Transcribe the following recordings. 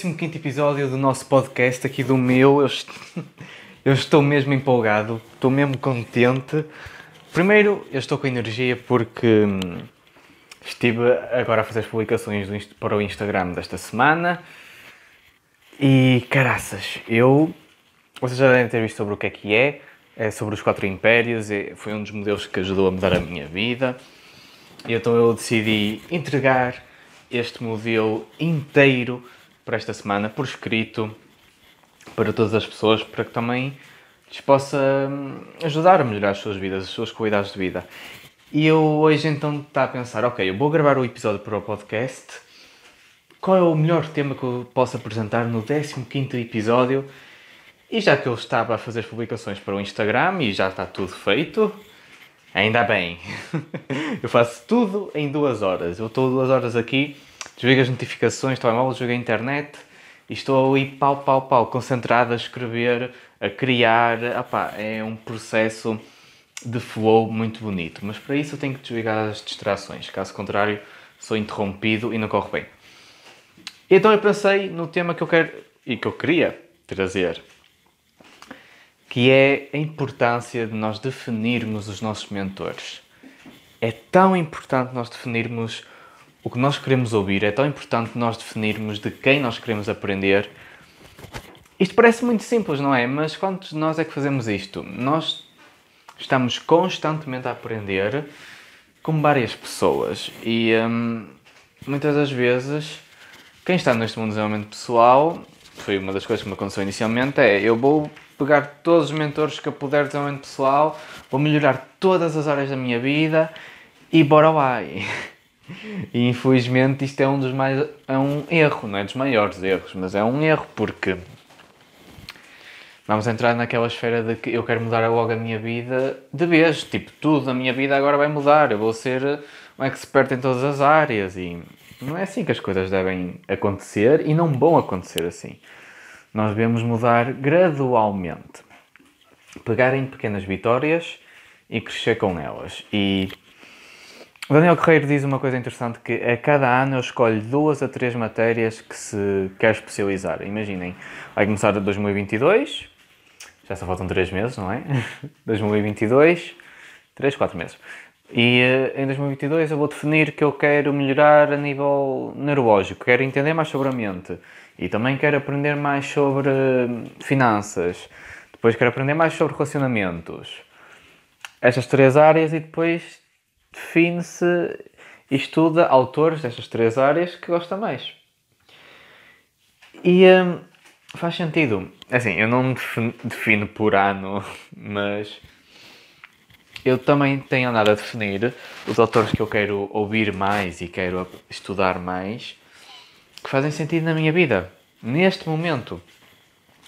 15 episódio do nosso podcast, aqui do meu. Eu, est- eu estou mesmo empolgado, estou mesmo contente. Primeiro, eu estou com energia porque hum, estive agora a fazer as publicações para o Instagram desta semana e caraças, eu. Vocês já devem ter visto sobre o que é que é, é sobre os quatro impérios, foi um dos modelos que ajudou a mudar a minha vida. E então eu decidi entregar este modelo inteiro para esta semana, por escrito, para todas as pessoas, para que também lhes possa hum, ajudar a melhorar as suas vidas, as suas qualidades de vida. E eu hoje então está a pensar, ok, eu vou gravar o episódio para o podcast, qual é o melhor tema que eu posso apresentar no 15º episódio? E já que eu estava a fazer publicações para o Instagram e já está tudo feito, ainda bem. eu faço tudo em duas horas. Eu estou duas horas aqui, desligo as notificações, telemóvel, desligo a internet e estou ali pau, pau, pau, concentrado a escrever, a criar. Epá, é um processo de flow muito bonito. Mas para isso eu tenho que desligar as distrações. Caso contrário, sou interrompido e não corre bem. Então eu pensei no tema que eu quero e que eu queria trazer, que é a importância de nós definirmos os nossos mentores. É tão importante nós definirmos o que nós queremos ouvir, é tão importante nós definirmos de quem nós queremos aprender. Isto parece muito simples, não é? Mas quantos de nós é que fazemos isto? Nós estamos constantemente a aprender com várias pessoas e hum, muitas das vezes quem está neste mundo de desenvolvimento pessoal, foi uma das coisas que me aconteceu inicialmente, é eu vou pegar todos os mentores que eu puder de desenvolvimento pessoal, vou melhorar todas as áreas da minha vida e bora lá. E infelizmente isto é um dos mais. é um erro, não é dos maiores erros, mas é um erro porque vamos entrar naquela esfera de que eu quero mudar logo a minha vida de vez, tipo, tudo na minha vida agora vai mudar, eu vou ser um expert em todas as áreas e não é assim que as coisas devem acontecer e não vão acontecer assim. Nós devemos mudar gradualmente, pegar em pequenas vitórias e crescer com elas. E o Daniel Correiro diz uma coisa interessante que a cada ano eu escolho duas a três matérias que se quer especializar. Imaginem, vai começar 2022, já só faltam três meses, não é? 2022, três, quatro meses. E eh, em 2022 eu vou definir que eu quero melhorar a nível neurológico, quero entender mais sobre a mente e também quero aprender mais sobre hum, finanças, depois quero aprender mais sobre relacionamentos. Estas três áreas e depois define-se e estuda autores destas três áreas que gosta mais. E hum, faz sentido. Assim, eu não defino, defino por ano, mas eu também tenho andado a definir os autores que eu quero ouvir mais e quero estudar mais que fazem sentido na minha vida, neste momento.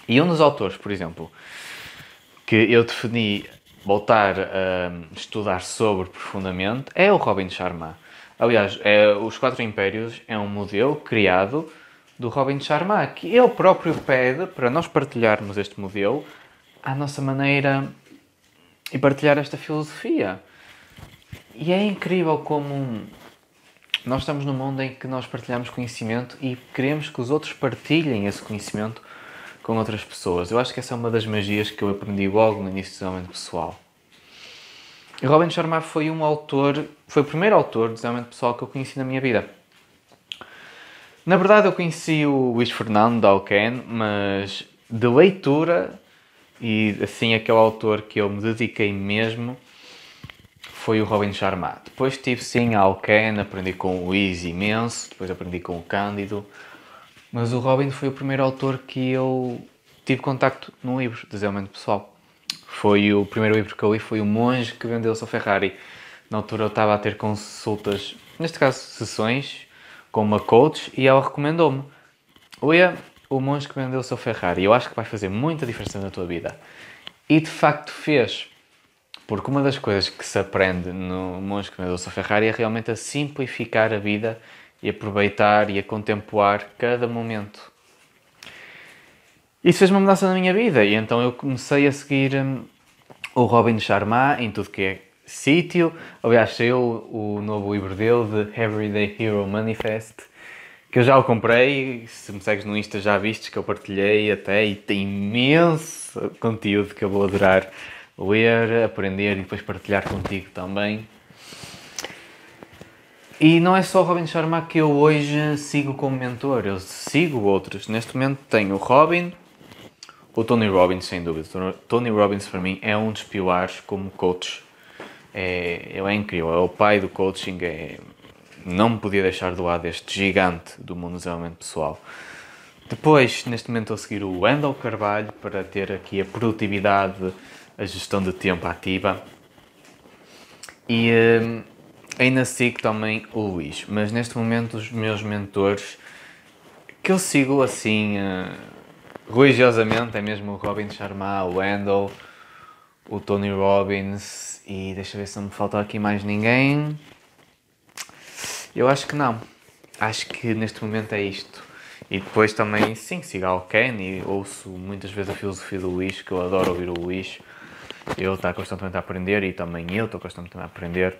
E um dos autores, por exemplo, que eu defini voltar a estudar sobre profundamente é o Robin Sharma. Aliás, é, os Quatro Impérios é um modelo criado do Robin Sharma, que ele próprio pede para nós partilharmos este modelo à nossa maneira e partilhar esta filosofia. E é incrível como nós estamos num mundo em que nós partilhamos conhecimento e queremos que os outros partilhem esse conhecimento com outras pessoas. Eu acho que essa é uma das magias que eu aprendi logo no início do desenvolvimento pessoal. E Robin Sharma foi um autor, foi o primeiro autor de desenvolvimento pessoal que eu conheci na minha vida. Na verdade, eu conheci o Luís Fernando Alken, mas de leitura e assim aquele autor que eu me dediquei mesmo foi o Robin Sharma. Depois tive sim a Alken, aprendi com o Luís imenso, depois aprendi com o Cândido, mas o Robin foi o primeiro autor que eu tive contacto num livro de desenvolvimento pessoal. Foi o primeiro livro que eu li, foi O Monge que Vendeu o seu Ferrari. Na altura eu estava a ter consultas, neste caso sessões, com uma coach e ela recomendou-me. Leia O Monge que Vendeu o seu Ferrari. Eu acho que vai fazer muita diferença na tua vida. E de facto fez. Porque uma das coisas que se aprende no Monge que Vendeu o seu Ferrari é realmente a simplificar a vida e aproveitar e a contemplar cada momento. Isso fez uma mudança na minha vida e então eu comecei a seguir hum, o Robin Sharma em tudo que é sítio. Aliás, saiu o novo livro dele, The Everyday Hero Manifest, que eu já o comprei. Se me segues no Insta já vistes que eu partilhei até e tem imenso conteúdo que eu vou adorar ler, aprender e depois partilhar contigo também. E não é só o Robin Sharma que eu hoje sigo como mentor, eu sigo outros. Neste momento tenho o Robin, o Tony Robbins, sem dúvida. Tony Robbins, para mim, é um dos pilares como coach. É, ele é incrível, é o pai do coaching. É, não me podia deixar de lado este gigante do mundo do desenvolvimento pessoal. Depois, neste momento, estou a seguir o Wendell Carvalho para ter aqui a produtividade, a gestão de tempo ativa. E. Hum, Ainda sigo também o Luís, mas neste momento os meus mentores que eu sigo assim uh, religiosamente é mesmo o Robin Sharma, o Wendell, o Tony Robbins e deixa ver se não me falta aqui mais ninguém. Eu acho que não. Acho que neste momento é isto. E depois também, sim, sigo ao Ken e ouço muitas vezes a filosofia do Luís, que eu adoro ouvir o Luís. Ele está constantemente a aprender e também eu estou constantemente a aprender.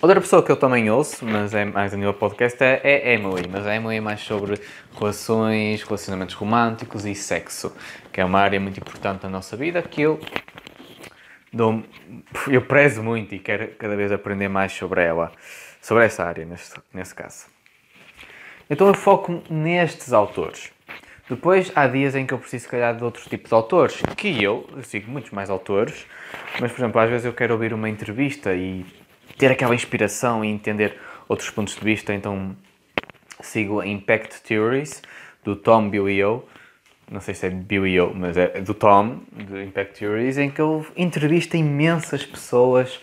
Outra pessoa que eu também ouço, mas é mais a nível podcast, é, é Emily. Mas a Emily é mais sobre relações, relacionamentos românticos e sexo, que é uma área muito importante da nossa vida que eu dou, eu prezo muito e quero cada vez aprender mais sobre ela, sobre essa área, neste, nesse caso. Então eu foco nestes autores. Depois há dias em que eu preciso, se calhar, de outros tipos de autores, que eu, eu sigo muitos mais autores, mas, por exemplo, às vezes eu quero ouvir uma entrevista e ter aquela inspiração e entender outros pontos de vista, então sigo a Impact Theories do Tom Bill não sei se é Bill mas é do Tom, do Impact Theories, em que ele entrevista imensas pessoas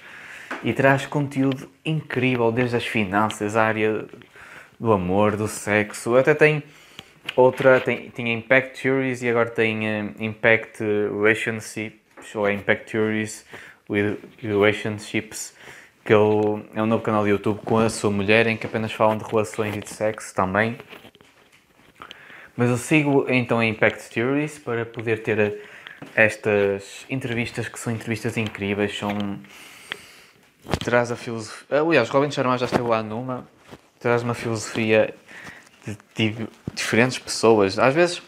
e traz conteúdo incrível, desde as finanças, a área do amor, do sexo, até tem outra, tem, tinha Impact Theories e agora tem uh, Impact Relationships, ou é Impact Theories with Relationships, que ele, é um novo canal de YouTube com a sua mulher em que apenas falam de relações e de sexo também. Mas eu sigo então a Impact Theories para poder ter estas entrevistas que são entrevistas incríveis, são traz a filosofia. Aliás, Robin Sharma já esteve lá numa, traz uma filosofia de, de, diferentes pessoas. Às vezes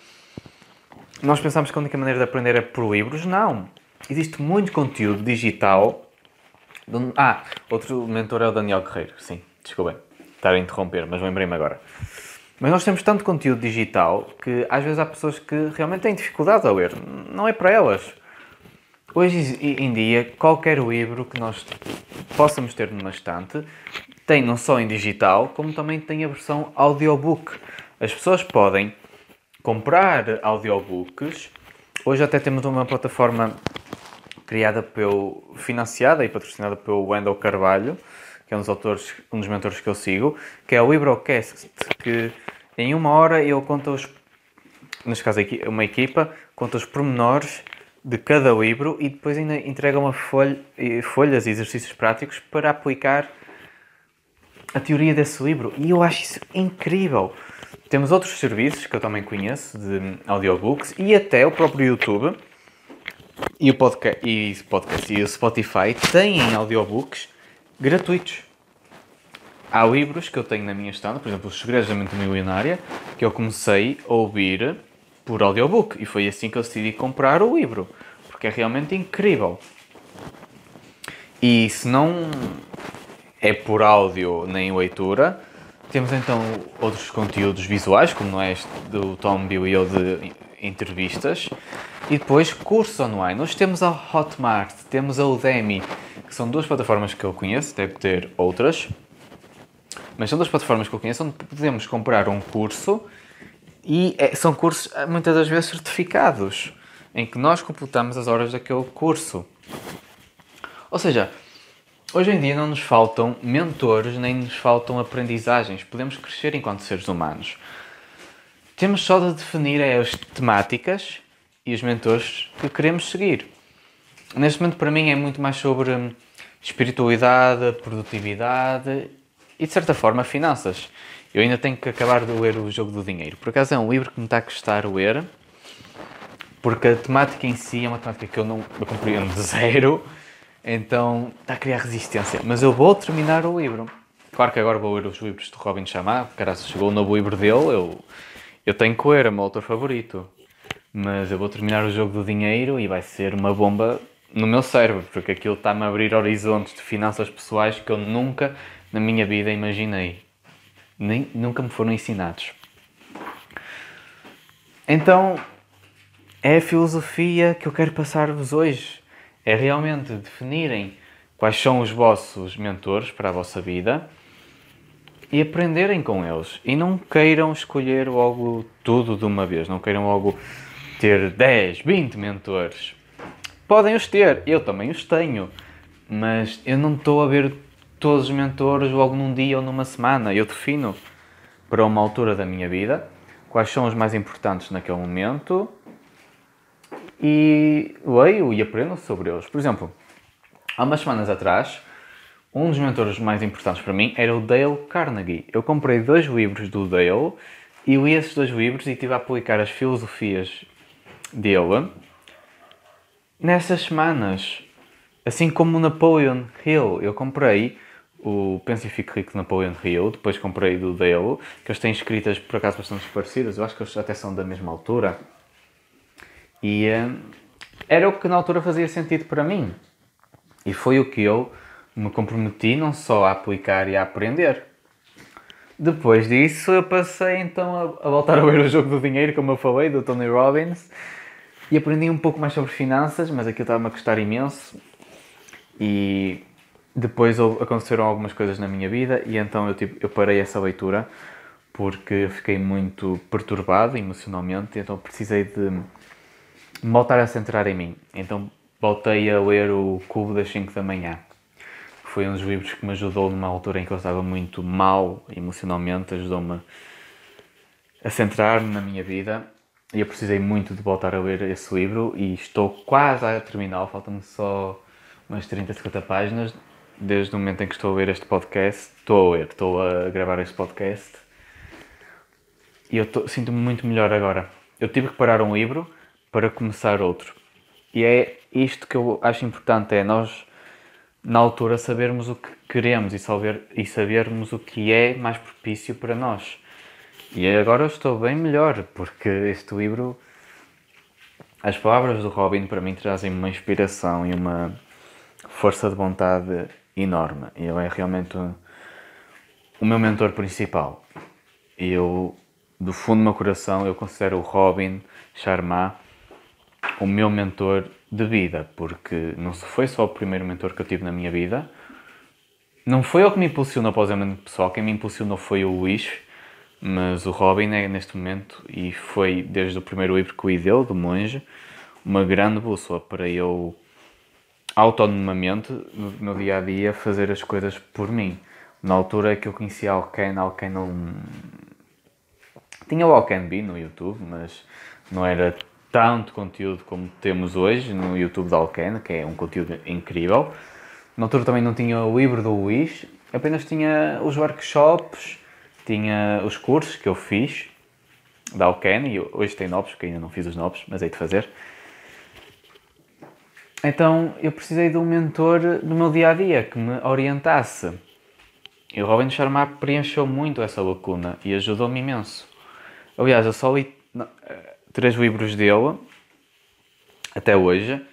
nós pensamos que a única maneira de aprender é por livros. Não. Existe muito conteúdo digital ah, outro mentor é o Daniel Guerreiro, sim, desculpem estar a interromper, mas lembrei-me agora. Mas nós temos tanto conteúdo digital que às vezes há pessoas que realmente têm dificuldade a ler. Não é para elas. Hoje em dia, qualquer livro que nós possamos ter numa estante tem não só em digital, como também tem a versão audiobook. As pessoas podem comprar audiobooks. Hoje até temos uma plataforma criada pelo, financiada e patrocinada pelo Wendell Carvalho, que é um dos autores, um dos mentores que eu sigo, que é o Librocast, que em uma hora ele conta os, neste caso uma equipa, conta os pormenores de cada livro e depois ainda entrega uma folha, folhas e exercícios práticos para aplicar a teoria desse livro. E eu acho isso incrível. Temos outros serviços que eu também conheço, de audiobooks, e até o próprio YouTube, e o podcast e, podcast, e o Spotify têm audiobooks gratuitos. Há livros que eu tenho na minha estante, por exemplo, Os Segredos da Mente Milionária, que eu comecei a ouvir por audiobook. E foi assim que eu decidi comprar o livro, porque é realmente incrível. E se não é por áudio nem leitura, temos então outros conteúdos visuais, como não é este do Tom Bill eu de entrevistas, e depois cursos online. Nós temos a Hotmart, temos a Udemy, que são duas plataformas que eu conheço, deve ter outras, mas são duas plataformas que eu conheço onde podemos comprar um curso e é, são cursos eh, muitas das vezes certificados, em que nós completamos as horas daquele curso. Ou seja, hoje em dia não nos faltam mentores nem nos faltam aprendizagens, podemos crescer enquanto seres humanos. Temos só de definir as temáticas e os mentores que queremos seguir. Neste momento, para mim, é muito mais sobre hum, espiritualidade, produtividade e, de certa forma, finanças. Eu ainda tenho que acabar de ler o Jogo do Dinheiro. Por acaso, é um livro que me está a custar ler, porque a temática em si é uma temática que eu não eu compreendo de zero. Então está a criar resistência. Mas eu vou terminar o livro. Claro que agora vou ler os livros de Robin Chamá, se chegou o novo livro dele, eu, eu tenho ler, é meu autor favorito. Mas eu vou terminar o jogo do dinheiro e vai ser uma bomba no meu cérebro, porque aquilo está-me a abrir horizontes de finanças pessoais que eu nunca na minha vida imaginei. Nem, nunca me foram ensinados. Então, é a filosofia que eu quero passar-vos hoje. É realmente definirem quais são os vossos mentores para a vossa vida e aprenderem com eles. E não queiram escolher logo tudo de uma vez, não queiram logo ter 10, 20 mentores. Podem os ter, eu também os tenho, mas eu não estou a ver todos os mentores logo num dia ou numa semana. Eu defino para uma altura da minha vida quais são os mais importantes naquele momento e leio e aprendo sobre eles. Por exemplo, há umas semanas atrás um dos mentores mais importantes para mim era o Dale Carnegie. Eu comprei dois livros do Dale e li esses dois livros e estive a aplicar as filosofias dele nessas semanas. Assim como o Napoleon Hill, eu comprei o Pense e Fique Rico de Napoleon Hill, depois comprei do Dale, que eles têm escritas por acaso bastante parecidas, eu acho que eles até são da mesma altura. E uh, era o que na altura fazia sentido para mim. E foi o que eu me comprometi não só a aplicar e a aprender. Depois disso, eu passei então a, voltar a ver o jogo do dinheiro, como eu falei, do Tony Robbins, e aprendi um pouco mais sobre finanças, mas aquilo estava-me a custar imenso. E depois aconteceram algumas coisas na minha vida, e então eu, tipo, eu parei essa leitura porque fiquei muito perturbado emocionalmente, então precisei de voltar a centrar em mim. Então voltei a ler o Cubo das 5 da manhã foi um dos livros que me ajudou numa altura em que eu estava muito mal emocionalmente, ajudou-me a centrar-me na minha vida e eu precisei muito de voltar a ler esse livro e estou quase a terminar, faltam-me só umas 30, 50 páginas desde o momento em que estou a ler este podcast, estou a ler, estou a gravar este podcast e eu sinto-me muito melhor agora. Eu tive que parar um livro para começar outro. E é isto que eu acho importante, é nós na altura sabermos o que queremos e, saber, e sabermos o que é mais propício para nós. E agora eu estou bem melhor, porque este livro, as palavras do Robin para mim trazem uma inspiração e uma força de vontade enorme. Ele é realmente o meu mentor principal. Eu, do fundo do meu coração, eu considero o Robin Sharma o meu mentor de vida, porque não foi só o primeiro mentor que eu tive na minha vida, não foi ele que me impulsionou para o desenvolvimento pessoal, quem me impulsionou foi o Luís, mas o Robin é neste momento, e foi desde o primeiro livro que o li do Monge, uma grande bússola para eu autonomamente, no dia a dia, fazer as coisas por mim. Na altura que eu conhecia Alken, Alken não. Tinha o Alken B no YouTube, mas não era tanto conteúdo como temos hoje no YouTube da Alken, que é um conteúdo incrível. Na altura também não tinha o livro do Luís, apenas tinha os workshops, tinha os cursos que eu fiz da Alken, e hoje tem novos, porque ainda não fiz os novos, mas hei de fazer. Então eu precisei de um mentor no meu dia a dia que me orientasse. E o Robin Sharma preencheu muito essa lacuna e ajudou-me imenso. Aliás, eu só li três livros dele, até hoje,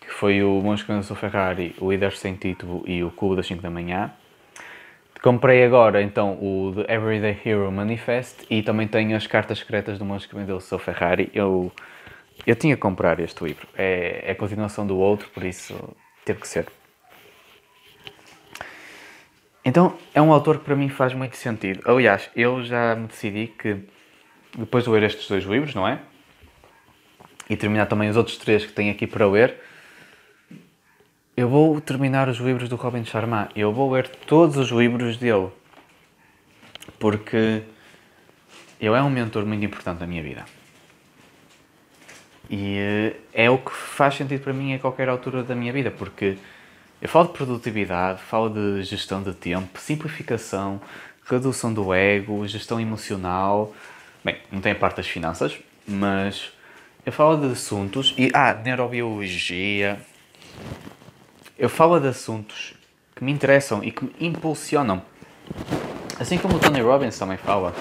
que foi o Monge que Ferrari, o Líder Sem Título e o Cubo das 5 da Manhã. Comprei agora então o The Everyday Hero Manifest e também tenho as cartas secretas do Monge que vendeu Ferrari. Eu, eu tinha que comprar este livro. É, é a continuação do outro, por isso teve que ser. Então é um autor que para mim faz muito sentido. Aliás, eu já me decidi que depois de ler estes dois livros, não é? E terminar também os outros três que tenho aqui para ler, eu vou terminar os livros do Robin Sharma. Eu vou ler todos os livros dele. Porque ele é um mentor muito importante na minha vida. E eh, é o que faz sentido para mim a qualquer altura da minha vida, porque eu falo de produtividade, falo de gestão de tempo, simplificação, redução do ego, gestão emocional, Bem, não tem a parte das finanças, mas eu falo de assuntos e. Ah, neurobiologia. eu falo de assuntos que me interessam e que me impulsionam. Assim como o Tony Robbins também fala.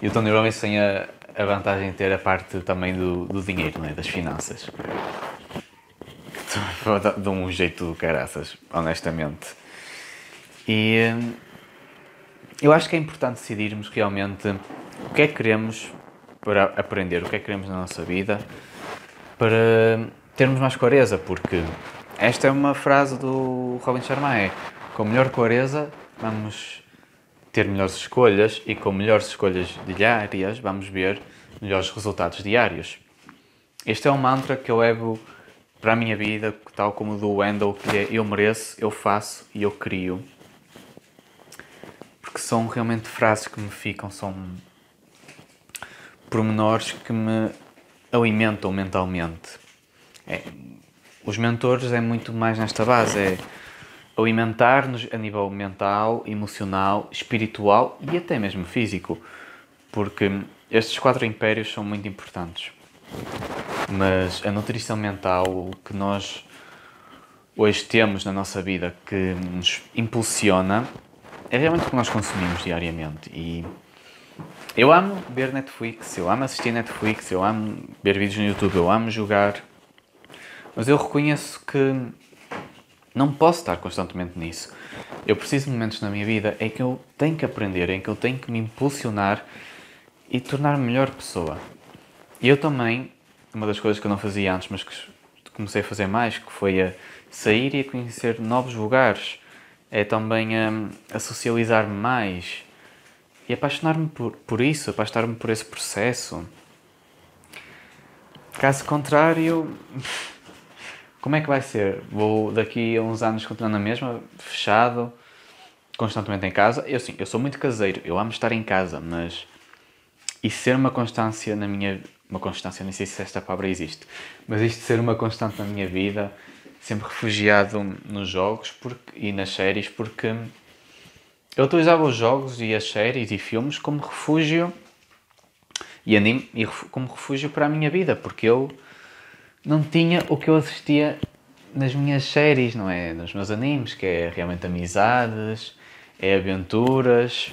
E o Tony Robbins tem a, a vantagem de ter a parte também do, do dinheiro, né? das finanças. De um jeito do caraças, honestamente. E hum, eu acho que é importante decidirmos realmente o que é que queremos para aprender, o que é que queremos na nossa vida, para termos mais clareza, porque esta é uma frase do Robin Sharma, é com melhor clareza vamos ter melhores escolhas e com melhores escolhas diárias vamos ver melhores resultados diários. Este é um mantra que eu levo para a minha vida, tal como o do Wendell, que é eu mereço, eu faço e eu crio. Porque são realmente frases que me ficam, são pormenores que me alimentam mentalmente. É, os mentores é muito mais nesta base, é alimentar-nos a nível mental, emocional, espiritual e até mesmo físico, porque estes quatro impérios são muito importantes. Mas a nutrição mental, o que nós hoje temos na nossa vida que nos impulsiona, é realmente o que nós consumimos diariamente. E eu amo ver Netflix, eu amo assistir Netflix, eu amo ver vídeos no YouTube, eu amo jogar. Mas eu reconheço que não posso estar constantemente nisso. Eu preciso de momentos na minha vida em que eu tenho que aprender, em que eu tenho que me impulsionar e tornar-me melhor pessoa. E eu também, uma das coisas que eu não fazia antes, mas que comecei a fazer mais, que foi a sair e a conhecer novos lugares, é também a, a socializar mais e apaixonar-me por, por isso, apaixonar-me por esse processo. Caso contrário, como é que vai ser? Vou daqui a uns anos continuar na mesma, fechado, constantemente em casa? Eu sim, eu sou muito caseiro, eu amo estar em casa, mas e ser uma constância na minha uma constância, nem sei se esta palavra existe, mas isto ser uma constante na minha vida, sempre refugiado nos jogos porque, e nas séries, porque eu utilizava os jogos e as séries e filmes como refúgio e anime e como refúgio para a minha vida, porque eu não tinha o que eu assistia nas minhas séries, não é? Nos meus animes, que é realmente amizades, é aventuras.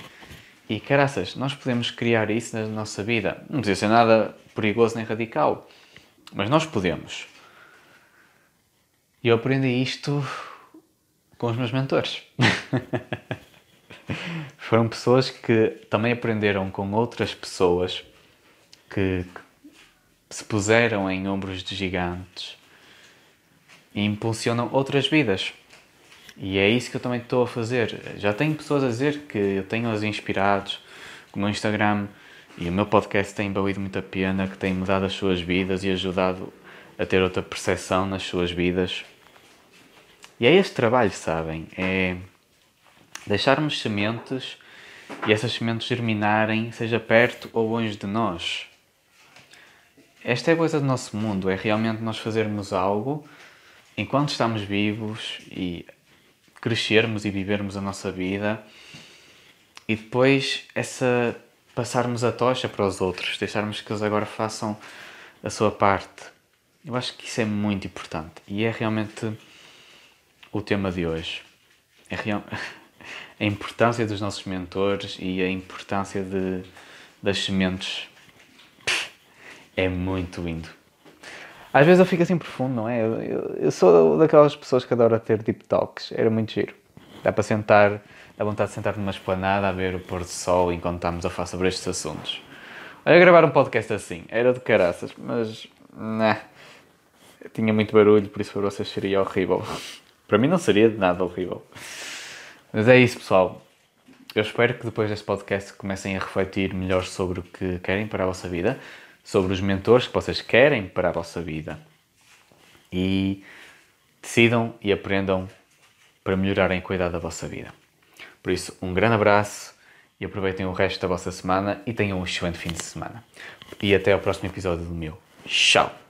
E caraças, nós podemos criar isso na nossa vida. Não precisa ser nada perigoso nem radical, mas nós podemos. E eu aprendi isto com os meus mentores. Foram pessoas que também aprenderam com outras pessoas que, se puseram em ombros de gigantes e impulsionam outras vidas. E é isso que eu também estou a fazer. Já tenho pessoas a dizer que eu tenho-as inspirados, o meu Instagram e o meu podcast têm valido muito a pena, que têm mudado as suas vidas e ajudado a ter outra percepção nas suas vidas. E é este trabalho, sabem? É deixarmos sementes e essas sementes germinarem, seja perto ou longe de nós. Esta é a coisa do nosso mundo, é realmente nós fazermos algo enquanto estamos vivos e crescermos e vivermos a nossa vida e depois essa passarmos a tocha para os outros, deixarmos que eles agora façam a sua parte. Eu acho que isso é muito importante e é realmente o tema de hoje. É real... a importância dos nossos mentores e a importância de, das sementes é muito lindo. Às vezes eu fico assim profundo, não é? Eu, eu, eu sou daquelas pessoas que adoram ter deep talks, era muito giro. Dá para sentar, dá vontade de sentar numa esplanada a ver o pôr do sol enquanto estamos a falar sobre estes assuntos. Olha, gravar um podcast assim, era de caraças, mas. Nah, tinha muito barulho, por isso para vocês seria horrível. para mim não seria de nada horrível. Mas é isso, pessoal. Eu espero que depois deste podcast comecem a refletir melhor sobre o que querem para a vossa vida, sobre os mentores que vocês querem para a vossa vida e decidam e aprendam para melhorarem a cuidar da vossa vida. Por isso, um grande abraço e aproveitem o resto da vossa semana e tenham um excelente fim de semana. E até ao próximo episódio do meu. Tchau!